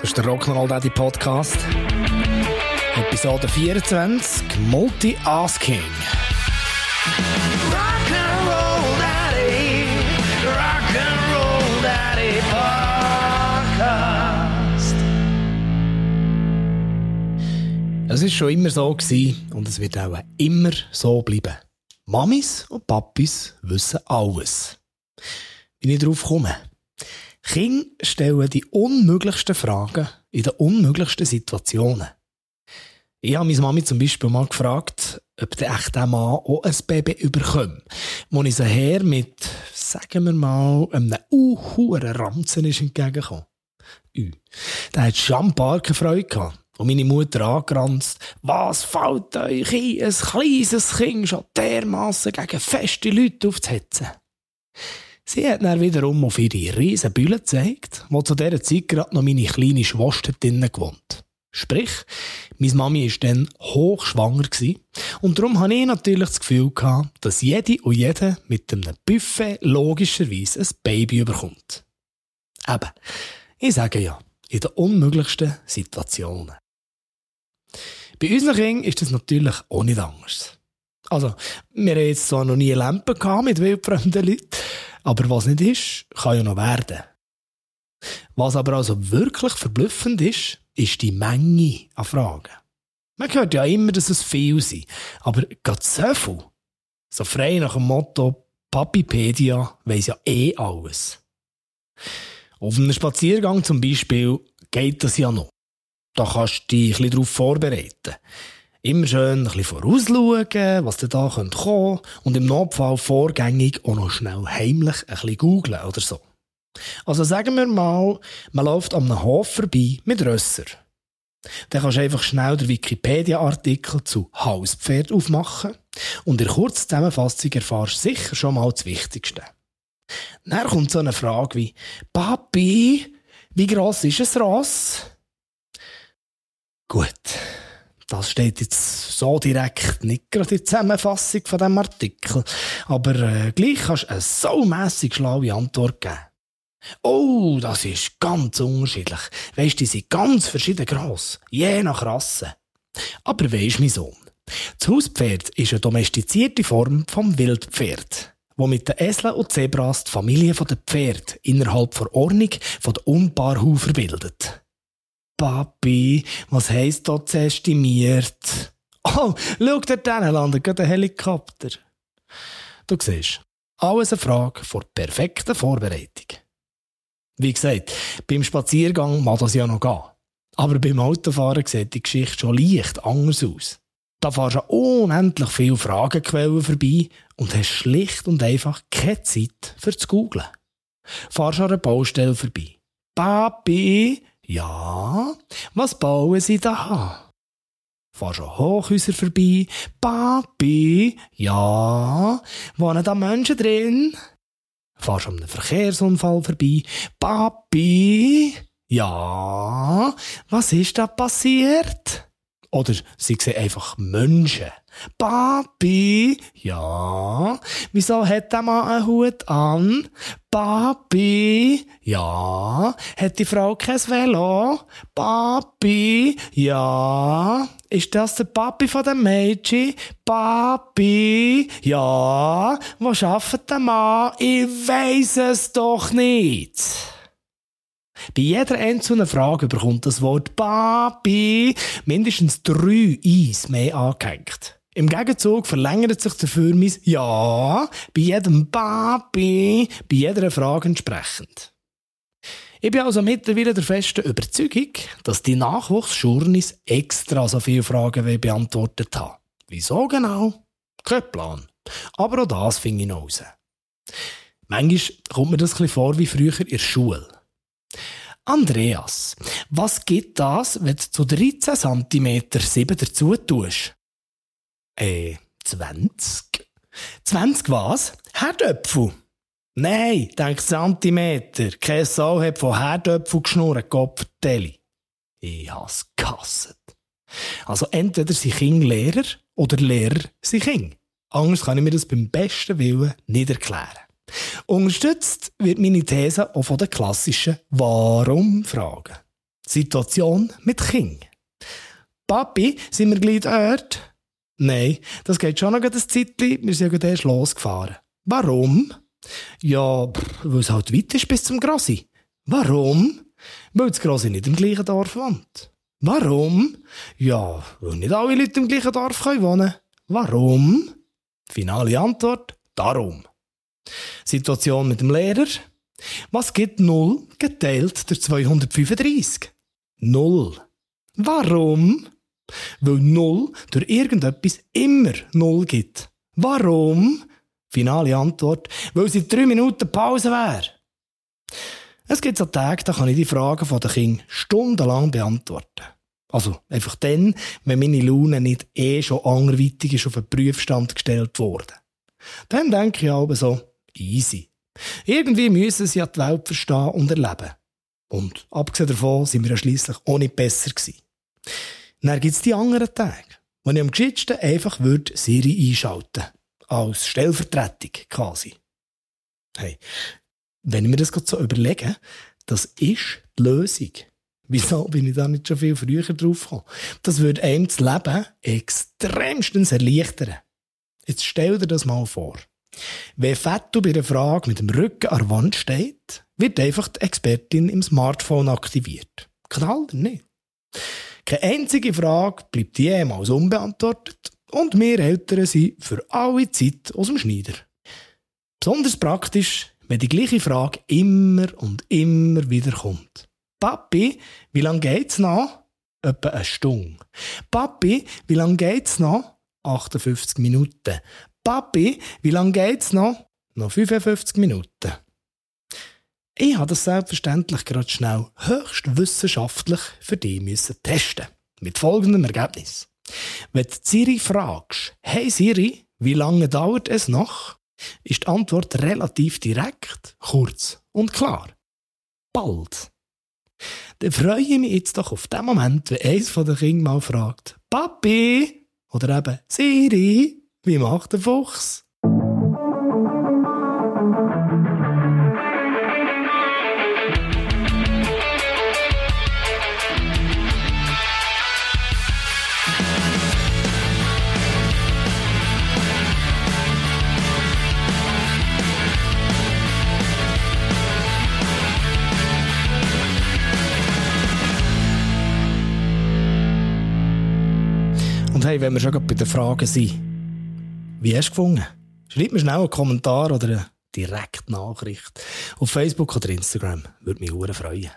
Das ist der Rock'n'Roll Daddy Podcast. Episode 24, Multi-Asking. Rock'n'Roll Daddy, Rock'n'Roll Daddy Podcast. Es ist schon immer so gewesen und es wird auch immer so bleiben. Mamis und Papis wissen alles. Wie ich darauf komme. Kinder stellen die unmöglichsten Fragen in den unmöglichsten Situationen. Ich habe meine Mami zum Beispiel mal gefragt, ob der echte Mann auch ein Baby überkommt. Wo ich so her mit, sagen wir mal, einem uhuren Ranzen ist entgegengekommen. Ü. Der hat schon Freude. Und meine Mutter angeranzt, was fällt euch ein, ein kleines Kind schon dermassen gegen feste Leute aufzuhetzen? Sie hat dann wiederum auf ihre riesen Bühne gezeigt, wo zu dieser Zeit gerade noch meine kleine Schwester drinnen gewohnt. Sprich, meine Mami war dann hochschwanger und darum hatte ich natürlich das Gefühl gehabt, dass jede und jede mit einem Buffet logischerweise ein Baby bekommt. Eben, ich sage ja, in den unmöglichsten Situationen. Bei unseren Kindern ist das natürlich auch nicht anders. Also, wir haben jetzt zwar noch nie Lampen mit wildfremden Leuten, aber was nicht ist, kann ja noch werden. Was aber also wirklich verblüffend ist, ist die Menge an Fragen. Man hört ja immer, dass es viel sind, aber gerade so viel. So frei nach dem Motto, Papipedia weiss ja eh alles. Auf einem Spaziergang zum Beispiel geht das ja noch. Da kannst du dich ein bisschen darauf vorbereiten. Immer schön ein bisschen vorausschauen, was da kommen könnte und im Notfall vorgängig auch noch schnell heimlich ein bisschen googlen oder so. Also sagen wir mal, man läuft einem Hof vorbei mit Rösser. Dann kannst du einfach schnell den Wikipedia-Artikel zu Hauspferd aufmachen und in kurzer Zusammenfassung erfahrst du sicher schon mal das Wichtigste. Dann kommt so eine Frage wie, Papi, wie gross ist ein Ross? Gut. Das steht jetzt so direkt nicht gerade in der Zusammenfassung von dem Artikel. Aber äh, gleich kannst du eine saumässig schlaue Antwort geben. Oh, das ist ganz unterschiedlich. Weisst, die sind ganz verschieden gross. Je nach Rasse. Aber weisst, mein Sohn. Das Hauspferd ist eine domestizierte Form vom Wildpferd, wo mit den Eseln und Zebras die Familie der Pferde innerhalb der Ordnung von der Unpaarhufer bildet. Papi, was heisst dort estimiert? Oh, schau dort hin, landet gerade ein Helikopter. Du siehst, alles eine Frage vor perfekter Vorbereitung. Wie gesagt, beim Spaziergang mag das ja noch gehen. Aber beim Autofahren sieht die Geschichte schon leicht anders aus. Da fahrst du unendlich viele Fragenquellen vorbei und hast schlicht und einfach keine Zeit für zu googlen. Fahrst an einer Baustelle vorbei. Papi, ja, was bauen Sie da? Fahr schon Hochhäuser vorbei. Papi, ja, wohnen da Menschen drin? Fahr schon einem Verkehrsunfall vorbei. Papi, ja, was ist da passiert? Oder sie sehen einfach Menschen. Papi, ja, wieso hat der Mann einen Hut an? Papi, ja, hat die Frau kein Velo? Papi, ja, ist das der Papi von dem Mädchen? Papi, ja, wo arbeitet der Mann? Ich weiss es doch nicht. Bei jeder einzelnen Frage bekommt das Wort Papi mindestens drei Eis mehr angehängt. Im Gegenzug verlängert sich dafür mein Ja bei jedem Papi, bei jeder Frage entsprechend. Ich bin also mittlerweile der festen Überzeugung, dass die Nachwuchsschurnis extra so viele Fragen beantwortet haben. Wieso genau? Kein Plan. Aber auch das finde ich noch raus. Manchmal kommt mir das ein vor wie früher in der Schule. Andreas, was gibt das, wenn du zu 13 cm 7 dazu tust? Äh, 20? 20 was? Herdöpfel? Nein, denk Zentimeter. Kein Sau hat von Herdöpfel geschnurrt, Kopfvertelli. Ich has gehasst. Also entweder sind Kinder Lehrer oder Lehrer sind Kinder. Anders kann ich mir das beim besten Willen nicht erklären. Unterstützt wird meine These auch von den klassischen Warum-Fragen. Situation mit King. Papi, sind wir gleich dort? Nein, das geht schon noch ein Zeitchen. Wir sind ja erst losgefahren. Warum? Ja, weil es halt weit ist bis zum Grossi. Warum? Weil das Grossi nicht im gleichen Dorf wohnt. Warum? Ja, weil nicht alle Leute im gleichen Dorf können wohnen Warum? Finale Antwort, darum. Situation mit dem Lehrer. Was gibt 0 geteilt durch 235? 0. Warum? Weil 0 durch irgendetwas immer 0 gibt. Warum? Finale Antwort, weil es in drei Minuten Pause wäre. Es gibt so Tage, da kann ich die Fragen von den Kindern stundenlang beantworten. Also einfach dann, wenn meine Laune nicht eh schon anderweitig ist auf einen Prüfstand gestellt worden. Dann denke ich aber so, easy. Irgendwie müssen sie ja die Welt verstehen und erleben. Und abgesehen davon sind wir ja schliesslich auch nicht besser gewesen. Dann gibt's die anderen Tage, wo ich am geschicktesten einfach würde Siri einschalten Als Stellvertretung quasi. Hey, wenn ich mir das gerade so überlege, das ist die Lösung. Wieso bin ich da nicht schon viel früher drauf gekommen? Das würde einem das Leben extremstens erleichtern. Jetzt stell dir das mal vor. Wenn Fetto bei einer Frage mit dem Rücken an der Wand steht, wird einfach die Expertin im Smartphone aktiviert. Knallt er nicht. Keine einzige Frage bleibt jemals unbeantwortet und wir Eltern sind für alle Zeit aus dem Schneider. Besonders praktisch, wenn die gleiche Frage immer und immer wieder kommt. Papi, wie lange geht's noch? Etwa eine Stunde. Papi, wie lange geht's noch? 58 Minuten. Papi, wie lange geht's noch? Noch 55 Minuten. Ich habe das selbstverständlich gerade schnell höchst wissenschaftlich für dich müssen testen. Mit folgendem Ergebnis. Wenn du Siri fragst, hey Siri, wie lange dauert es noch? Ist die Antwort relativ direkt, kurz und klar. Bald. Dann freue ich mich jetzt doch auf den Moment, wenn eins von den Kindern mal fragt, Papi, oder eben Siri, wie macht der Fuchs? Und hey, wenn wir schon bei den Fragen sind, wie hast du gefunden? Schreib mir schnell einen Kommentar oder eine direkte Nachricht auf Facebook oder Instagram. Würde mich sehr freuen.